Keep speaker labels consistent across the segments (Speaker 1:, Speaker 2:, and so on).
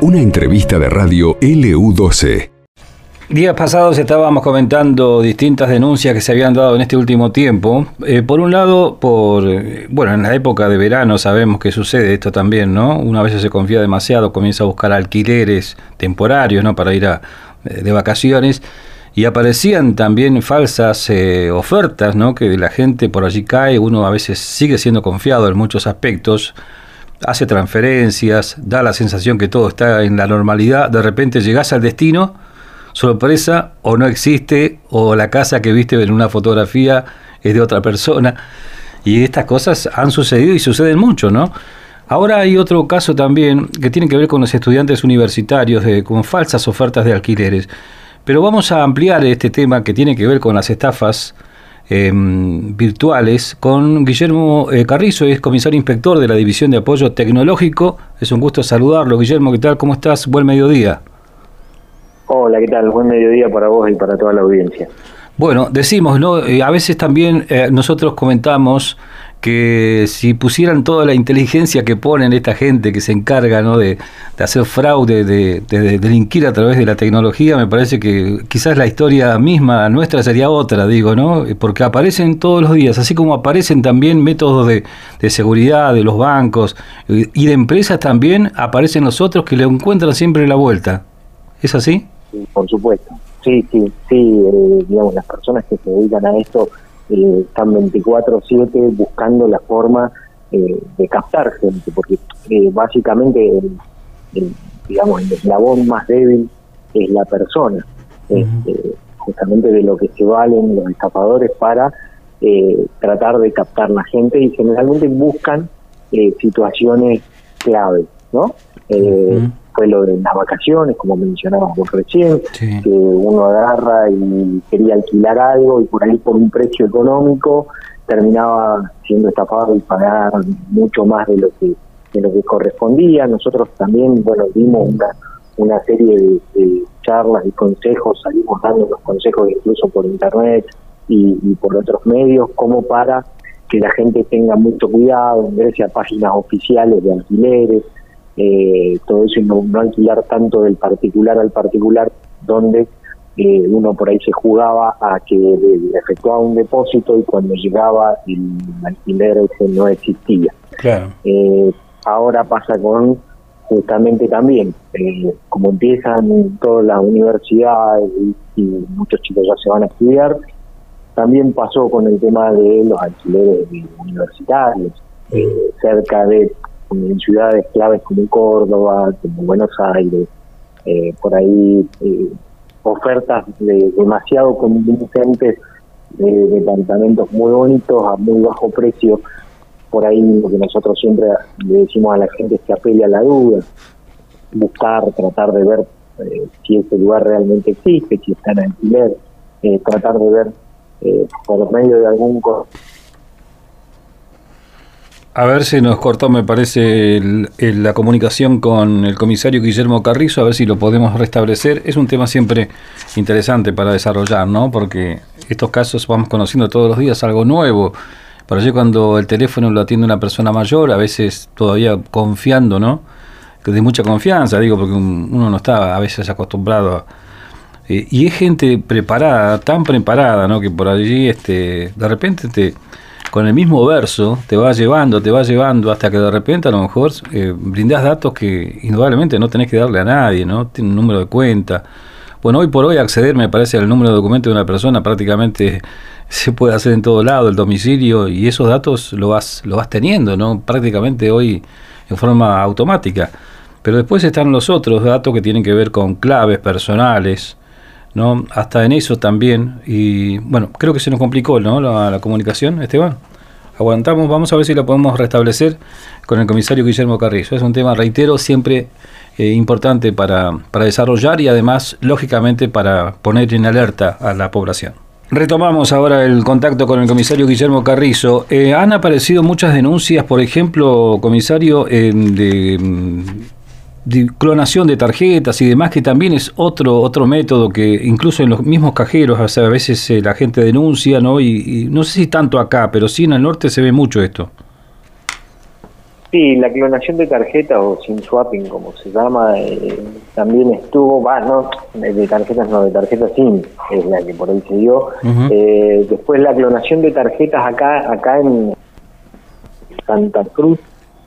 Speaker 1: Una entrevista de radio LU12.
Speaker 2: Días pasados estábamos comentando distintas denuncias que se habían dado en este último tiempo. Eh, por un lado, por eh, bueno, en la época de verano sabemos que sucede esto también, ¿no? Una vez se confía demasiado, comienza a buscar alquileres temporarios, ¿no? Para ir a, eh, de vacaciones y aparecían también falsas ofertas, ¿no? Que la gente por allí cae, uno a veces sigue siendo confiado en muchos aspectos, hace transferencias, da la sensación que todo está en la normalidad, de repente llegas al destino sorpresa o no existe o la casa que viste en una fotografía es de otra persona. Y estas cosas han sucedido y suceden mucho, ¿no? Ahora hay otro caso también que tiene que ver con los estudiantes universitarios con falsas ofertas de alquileres. Pero vamos a ampliar este tema que tiene que ver con las estafas em, virtuales con Guillermo eh, Carrizo, es comisario inspector de la División de Apoyo Tecnológico. Es un gusto saludarlo. Guillermo, ¿qué tal? ¿Cómo estás? Buen mediodía.
Speaker 3: Hola, ¿qué tal? Buen mediodía para vos y para toda la audiencia.
Speaker 2: Bueno, decimos, ¿no? Eh, a veces también eh, nosotros comentamos que si pusieran toda la inteligencia que ponen esta gente que se encarga ¿no? de, hacer fraude, de, delinquir a través de la tecnología, me parece que quizás la historia misma nuestra sería otra, digo, ¿no? Porque aparecen todos los días, así como aparecen también métodos de, de seguridad de los bancos y de empresas también, aparecen los otros que le encuentran siempre la vuelta. ¿Es así?
Speaker 3: por supuesto. Sí, sí, sí, eh, digamos, las personas que se dedican a esto eh, están 24/7 buscando la forma eh, de captar gente, porque básicamente, el, digamos, el eslabón más débil es la persona, este, justamente de lo que se valen los estafadores para tratar de captar la gente y generalmente buscan situaciones claves, ¿no? Fue lo de las vacaciones, como mencionábamos recién, que uno agarra y quería alquilar algo y por ahí por un precio económico terminaba siendo estafado y pagar mucho más de lo que de lo que correspondía. Nosotros también, bueno, dimos una, una serie de, charlas y consejos, salimos dando los consejos incluso por internet y, y por otros medios, como para que la gente tenga mucho cuidado, ingrese a páginas oficiales de alquileres, eh, todo eso y no, alquilar tanto del particular al particular, donde eh, uno por ahí se jugaba a que efectuaba un depósito y cuando llegaba el alquiler ese no existía. Eh, ahora pasa con justamente también, eh, como empiezan todas las universidades y, muchos chicos ya se van a estudiar, también pasó con el tema de los alquileres universitarios, cerca de en ciudades claves como Córdoba, como Buenos Aires, eh, por ahí eh, ofertas de, demasiado convincentes de departamentos muy bonitos a muy bajo precio. Por ahí lo que nosotros siempre le decimos a la gente es que apele a la duda, buscar, tratar de ver eh, si ese lugar realmente existe, si está en alquiler, tratar de ver por medio de algún
Speaker 2: a ver si nos cortó, me parece, la comunicación con el comisario Guillermo Carrizo, a ver si lo podemos restablecer. Es un tema siempre interesante para desarrollar, ¿no? Porque estos casos vamos conociendo todos los días algo nuevo. Para allí cuando el teléfono lo atiende una persona mayor, a veces todavía confiando, ¿no? De mucha confianza, digo, porque uno no está a veces acostumbrado a... Eh, y es gente preparada, tan preparada, ¿no? Que por allí, este, de repente te con el mismo verso te va llevando, te va llevando hasta que de repente a lo mejor eh, brindas datos que indudablemente no tenés que darle a nadie, ¿no? Tiene un número de cuenta. Bueno, hoy por hoy acceder, me parece, al número de documento de una persona prácticamente se puede hacer en todo lado, el domicilio, y esos datos lo vas, lo vas teniendo, ¿no? Prácticamente hoy en forma automática. Pero después están los otros datos que tienen que ver con claves personales, ¿no? Hasta en eso también. Y bueno, creo que se nos complicó ¿no? la, comunicación, Esteban. Aguantamos, vamos a ver si la podemos restablecer con el comisario Guillermo Carrizo. Es un tema, reitero, siempre eh, importante para, para desarrollar y además, lógicamente, para poner en alerta a la población. Retomamos ahora el contacto con el comisario Guillermo Carrizo. Eh, han aparecido muchas denuncias, por ejemplo, comisario, de mm, de clonación de tarjetas y demás, que también es otro, otro método que incluso en los mismos cajeros a veces eh, la gente denuncia, ¿no? Y, no sé si tanto acá, pero sí en el norte se ve mucho esto.
Speaker 3: Sí, la clonación de tarjetas o sin swapping, como se llama, eh, también estuvo, va, no, de tarjetas no, de tarjetas SIM, es la que por ahí se dio. eh, después la clonación de tarjetas acá, acá en Santa Cruz,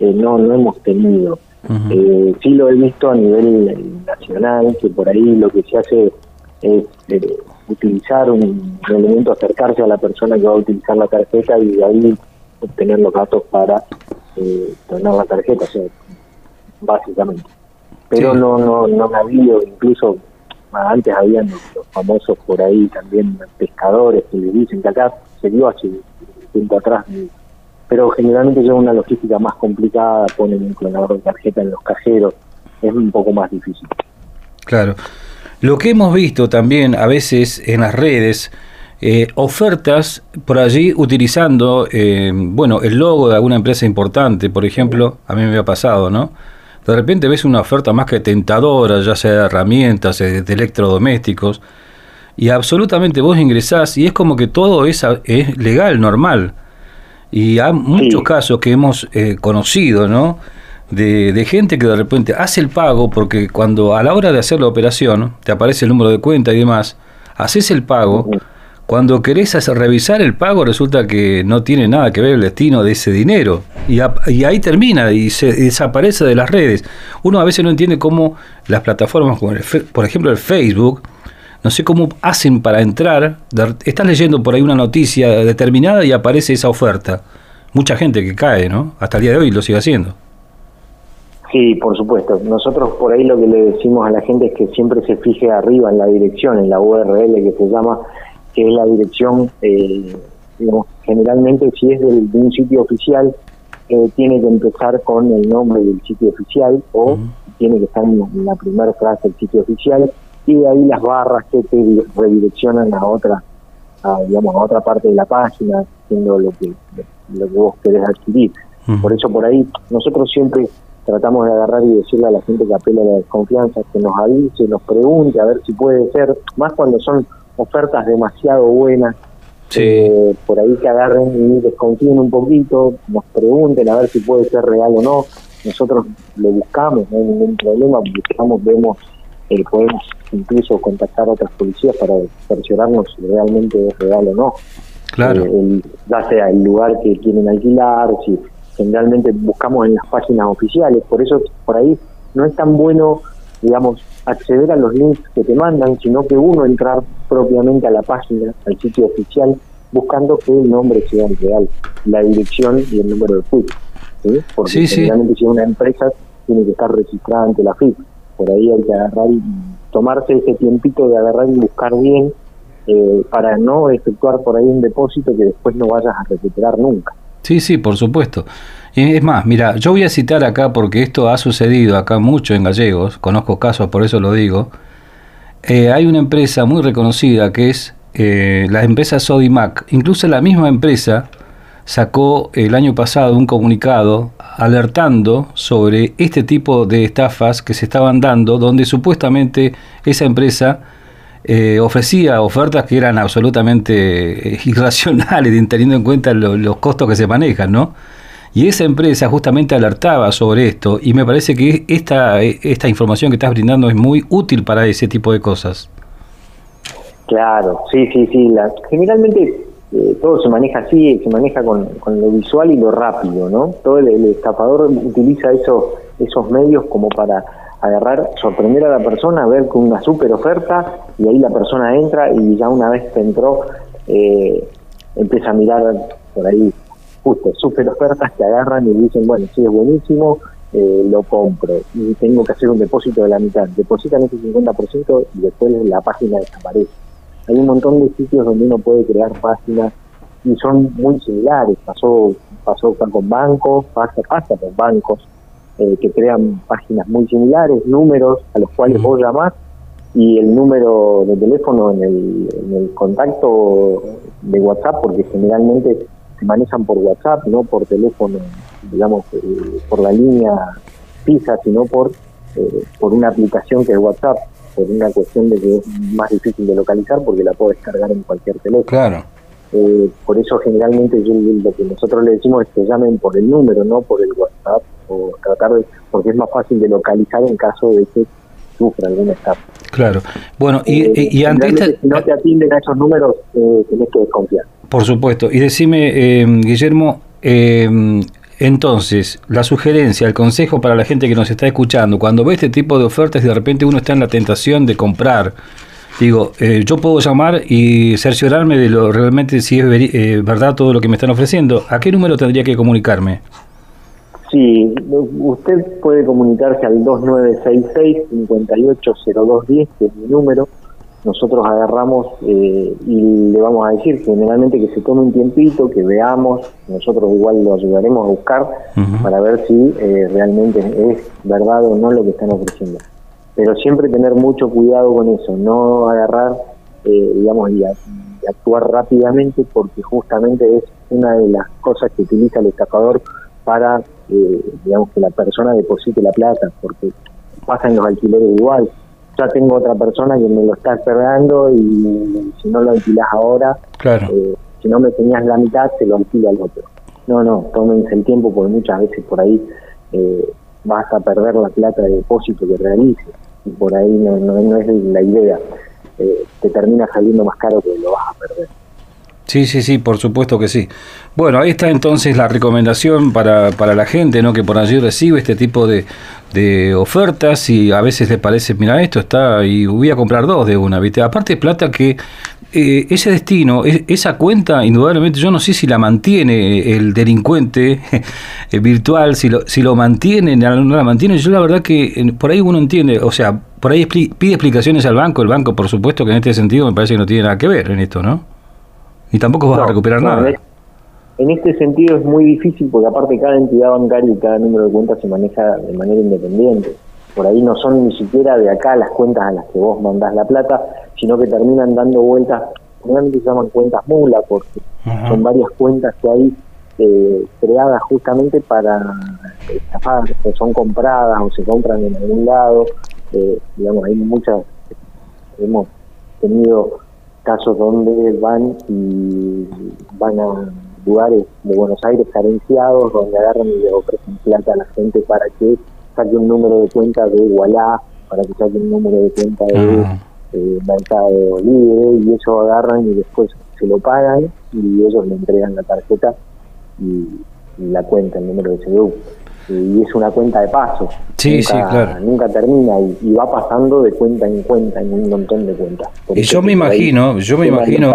Speaker 3: eh, no, no hemos tenido. Eh, sí lo he visto a nivel nacional, que por ahí lo que se hace es eh, utilizar un, elemento, acercarse a la persona que va a utilizar la tarjeta y de ahí obtener los datos para eh, donar la tarjeta, o sea, básicamente. Pero
Speaker 2: Sí.
Speaker 3: no, no, no ha habido, incluso antes habían los, los famosos por ahí también pescadores que les dicen que acá se dio hace tiempo atrás, pero generalmente lleva una logística más complicada, ponen un clonador de tarjeta en los cajeros, es un poco más difícil.
Speaker 2: Claro. Lo que hemos visto también a veces en las redes, eh, ofertas por allí utilizando, eh, bueno, el logo de alguna empresa importante, por ejemplo, a mí me ha pasado, ¿no? De repente ves una oferta más que tentadora, ya sea de herramientas, eh, de electrodomésticos, y absolutamente vos ingresás y es como que todo es, legal, normal. Y hay muchos
Speaker 3: Sí.
Speaker 2: casos que hemos eh, conocido, ¿no? De, de gente que de repente hace el pago porque cuando a la hora de hacer la operación te aparece el número de cuenta y demás, haces el pago, cuando querés hacer- revisar el pago resulta que no tiene nada que ver el destino de ese dinero y, a- y ahí termina y se desaparece de las redes. Uno a veces no entiende cómo las plataformas como el por ejemplo el Facebook, no sé cómo hacen para entrar, estás leyendo por ahí una noticia determinada y aparece esa oferta. Mucha gente que cae, ¿no? Hasta el día de hoy lo sigue haciendo.
Speaker 3: Sí, por supuesto. Nosotros por ahí lo que le decimos a la gente es que siempre se fije arriba en la dirección, en la URL que se llama, que es la dirección, eh, digamos, generalmente si es del- de un sitio oficial, eh, tiene que empezar con el nombre del sitio oficial o tiene que estar en, en la primera frase del sitio oficial y de ahí las barras que te di- redireccionan a otra, a, digamos, a otra parte de la página, siendo lo que, lo que vos querés adquirir. Por eso por ahí nosotros siempre tratamos de agarrar y decirle a la gente que apela a la desconfianza que nos avise, nos pregunte a ver si puede ser, más cuando son ofertas demasiado buenas,
Speaker 2: Sí.
Speaker 3: eh, por ahí que agarren y desconfíen un poquito, nos pregunten a ver si puede ser real o no. Nosotros lo buscamos, no hay ningún problema, buscamos, vemos, eh, podemos incluso contactar a otras policías para cerciorarnos si realmente es real o no
Speaker 2: Claro.
Speaker 3: eh, el- ya sea el lugar que quieren alquilar, si generalmente buscamos en las páginas oficiales, por eso por ahí no es tan bueno, digamos, acceder a los links que te mandan, sino que uno entrar propiamente a la página, al sitio oficial, buscando que el nombre sea el real, la dirección y el número de FIP. ¿sí? Porque
Speaker 2: Sí, sí.
Speaker 3: generalmente si es una empresa tiene que estar registrada ante la FIP. Por ahí hay que agarrar y tomarse ese tiempito de agarrar y buscar bien eh, para no efectuar por ahí un depósito que después no vayas a recuperar nunca.
Speaker 2: Sí, sí, por supuesto. Es más, mira, yo voy a citar acá porque esto ha sucedido acá mucho en Gallegos, conozco casos, por eso lo digo. Eh, hay una empresa muy reconocida que es eh, la empresa Sodimac. Incluso la misma empresa sacó el año pasado un comunicado alertando sobre este tipo de estafas que se estaban dando, donde supuestamente esa empresa eh, ofrecía ofertas que eran absolutamente eh, irracionales, teniendo en cuenta lo- los costos que se manejan, ¿no? Y esa empresa justamente alertaba sobre esto y me parece que esta, esta información que estás brindando es muy útil para ese tipo de cosas.
Speaker 3: Claro, sí, sí, sí. La, generalmente eh, todo se maneja así, se maneja con, con lo visual y lo rápido, ¿no? Todo el, el estafador utiliza esos, esos medios como para agarrar, sorprender a la persona, ver con una super oferta y ahí la persona entra y ya una vez que entró eh, empieza a mirar por ahí justo super ofertas que agarran y dicen, bueno, sí, es buenísimo, eh, lo compro y tengo que hacer un depósito de la mitad. Depositan ese 50% y después la página desaparece. Hay un montón de sitios donde uno puede crear páginas y son muy similares. Pasó pasó con bancos, pasa, pasa con bancos eh, que crean páginas muy similares, números a los cuales vos llamás y el número de teléfono en el, en el contacto de WhatsApp, porque generalmente se manejan por WhatsApp, no por teléfono, digamos, eh, por la línea fija, sino por, eh, por una aplicación que es WhatsApp, por una cuestión de que es más difícil de localizar porque la puedo descargar en cualquier teléfono.
Speaker 2: Claro.
Speaker 3: eh, por eso generalmente yo, lo que nosotros le decimos es que llamen por el número, no por el WhatsApp, o tratar de, porque es más fácil de localizar en caso de que sufra alguna estafa.
Speaker 2: Claro. Bueno, y, eh, y, ante esta...
Speaker 3: Si no te atienden a esos números, eh, tenés que desconfiar.
Speaker 2: Por supuesto. Y decime, eh, Guillermo, eh, entonces, la sugerencia, el consejo para la gente que nos está escuchando, cuando ve este tipo de ofertas y de repente uno está en la tentación de comprar, digo, eh, yo puedo llamar y cerciorarme de lo realmente si es eh, verdad todo lo que me están ofreciendo. ¿A qué número tendría que comunicarme?
Speaker 3: Sí, usted puede comunicarse al 2966-580210, que es mi número. Nosotros agarramos eh, y le vamos a decir generalmente que se tome un tiempito, que veamos, nosotros igual lo ayudaremos a buscar para ver si eh, realmente es verdad o no lo que están ofreciendo. Pero siempre tener mucho cuidado con eso, no agarrar, eh, digamos, y, y actuar rápidamente porque justamente es una de las cosas que utiliza el estafador para, eh, digamos, que la persona deposite la plata, porque pasan los alquileres igual. Ya tengo otra persona que me lo está esperando y si no lo alquilas ahora,
Speaker 2: Claro.
Speaker 3: eh, si no me tenías la mitad, se lo alquila al otro. No, no, tómense el tiempo porque muchas veces por ahí eh, vas a perder la plata de depósito que realices. Y por ahí no, no, no es la idea. Eh, te termina saliendo más caro que lo vas a perder.
Speaker 2: Sí, sí, sí, por supuesto que sí. Bueno, ahí está entonces la recomendación para, para la gente, ¿no? Que por allí recibe este tipo de, de ofertas y a veces le parece, mira, esto está y voy a comprar dos de una, ¿viste? Aparte plata que eh, ese destino, es- esa cuenta, indudablemente, yo no sé si la mantiene el delincuente virtual, si lo, si lo mantiene, no la mantiene. Yo la verdad que por ahí uno entiende, o sea, por ahí pide explicaciones al banco, el banco por supuesto que en este sentido me parece que no tiene nada que ver en esto, ¿no? Y tampoco vas a recuperar
Speaker 3: no,
Speaker 2: nada.
Speaker 3: En, es- en este sentido es muy difícil porque aparte cada entidad bancaria y cada número de cuentas se maneja de manera independiente. Por ahí no son ni siquiera de acá las cuentas a las que vos mandás la plata, sino que terminan dando vueltas, normalmente se llaman cuentas mula porque son varias cuentas que hay eh, creadas justamente para estafar, o son compradas o se compran en algún lado. Eh, digamos, hay muchas, hemos tenido casos donde van y van a lugares de Buenos Aires carenciados, donde agarran y le ofrecen plata a la gente para que saque un número de cuenta de Igualá, para que saque un número de cuenta de eh, Mercado Libre, y eso agarran y después se lo pagan y ellos le entregan la tarjeta y, y la cuenta, el número de CDU. Y es una cuenta de paso.
Speaker 2: Sí,
Speaker 3: nunca,
Speaker 2: sí, claro.
Speaker 3: Nunca termina y, y va pasando de cuenta en cuenta en un montón de cuentas. Por
Speaker 2: Y yo me imagino, yo me imagino,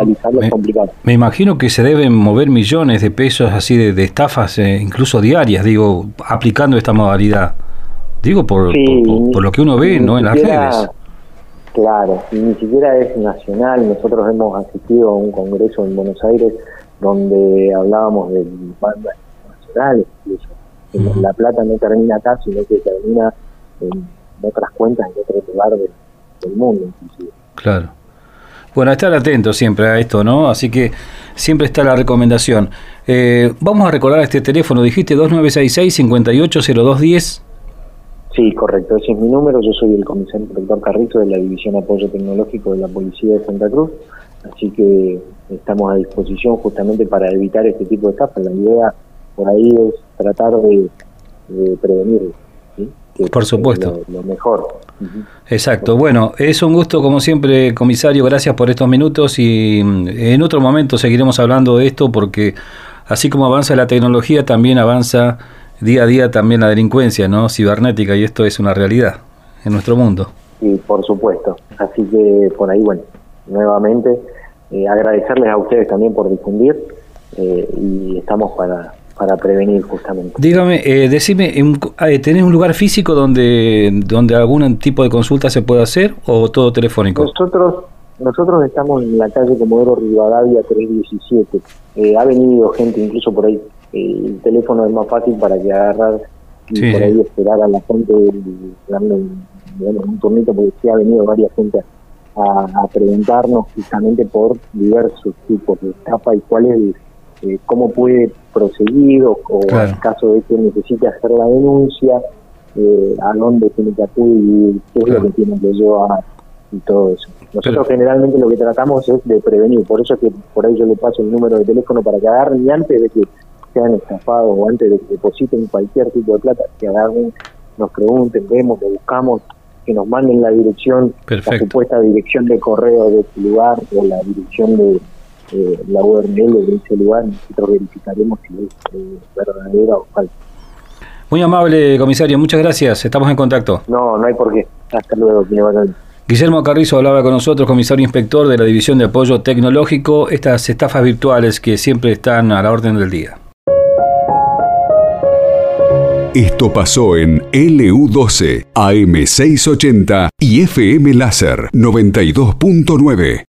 Speaker 2: me, imagino que se deben mover millones de pesos así de, de estafas, eh, incluso diarias, digo, aplicando esta modalidad. Digo por,
Speaker 3: Sí,
Speaker 2: por, por- por lo que uno ve, ¿no? En las redes.
Speaker 3: Claro, y ni siquiera es nacional. Nosotros hemos asistido a un congreso en Buenos Aires donde hablábamos de bandas nacionales, incluso. Que. La plata no termina acá, sino que termina en otras cuentas en otro lugar de- del mundo, inclusive.
Speaker 2: Claro. Bueno, estar atento siempre a esto, ¿no? Así que siempre está la recomendación. Eh, vamos a recordar este teléfono, dijiste 2966-580210.
Speaker 3: Sí, correcto, ese es mi número. Yo soy el comisario inspector Carrizo de la División Apoyo Tecnológico de la Policía de Santa Cruz. Así que estamos a disposición justamente para evitar este tipo de estafas. La idea por ahí es tratar de, de prevenirlo. ¿sí? Que
Speaker 2: Por
Speaker 3: es
Speaker 2: supuesto.
Speaker 3: Lo, lo mejor.
Speaker 2: Exacto. Bueno, es un gusto como siempre, comisario. Gracias por estos minutos y mm, en otro momento seguiremos hablando de esto porque así como avanza la tecnología, también avanza día a día también la delincuencia, ¿no? Cibernética y esto es una realidad en nuestro mundo.
Speaker 3: Y por supuesto. Así que por ahí, bueno, nuevamente eh, agradecerles a ustedes también por difundir eh, y estamos para, para prevenir justamente.
Speaker 2: Dígame, eh, decime, ¿en- eh, ¿tenés un lugar físico donde, donde algún tipo de consulta se puede hacer o todo telefónico?
Speaker 3: Nosotros nosotros estamos en la calle Comodoro Rivadavia 317. Eh, ha venido gente incluso por ahí. Eh, el teléfono es más fácil para que agarrar y
Speaker 2: Sí,
Speaker 3: por ahí esperar a la gente darle un, digamos, un turnito porque sí ha venido varias gente a, a preguntarnos justamente por diversos tipos de estafa y cuál es el- eh, cómo puede proseguir o, o
Speaker 2: Claro.
Speaker 3: en caso de que necesite hacer la denuncia, eh, a dónde tiene que acudir, qué es
Speaker 2: Claro.
Speaker 3: lo que tiene que llevar y todo eso. Nosotros generalmente lo que tratamos es de prevenir, por eso que por ahí yo le paso el número de teléfono para que agarren y antes de que sean estafados o antes de que depositen cualquier tipo de plata, que agarren, nos pregunten, vemos, que buscamos, que nos manden la dirección, la supuesta dirección de correo de ese lugar o la dirección de la URL de ese lugar, nosotros verificaremos si es eh, verdadera o falsa.
Speaker 2: Muy amable, comisario, muchas gracias, estamos en contacto.
Speaker 3: No, no hay por qué. Hasta luego,
Speaker 2: Guillermo Carrizo hablaba con nosotros, comisario inspector de la División de Apoyo Tecnológico, estas estafas virtuales que siempre están a la orden del día.
Speaker 1: Esto pasó en LU12, AM680 y FM Láser 92.9.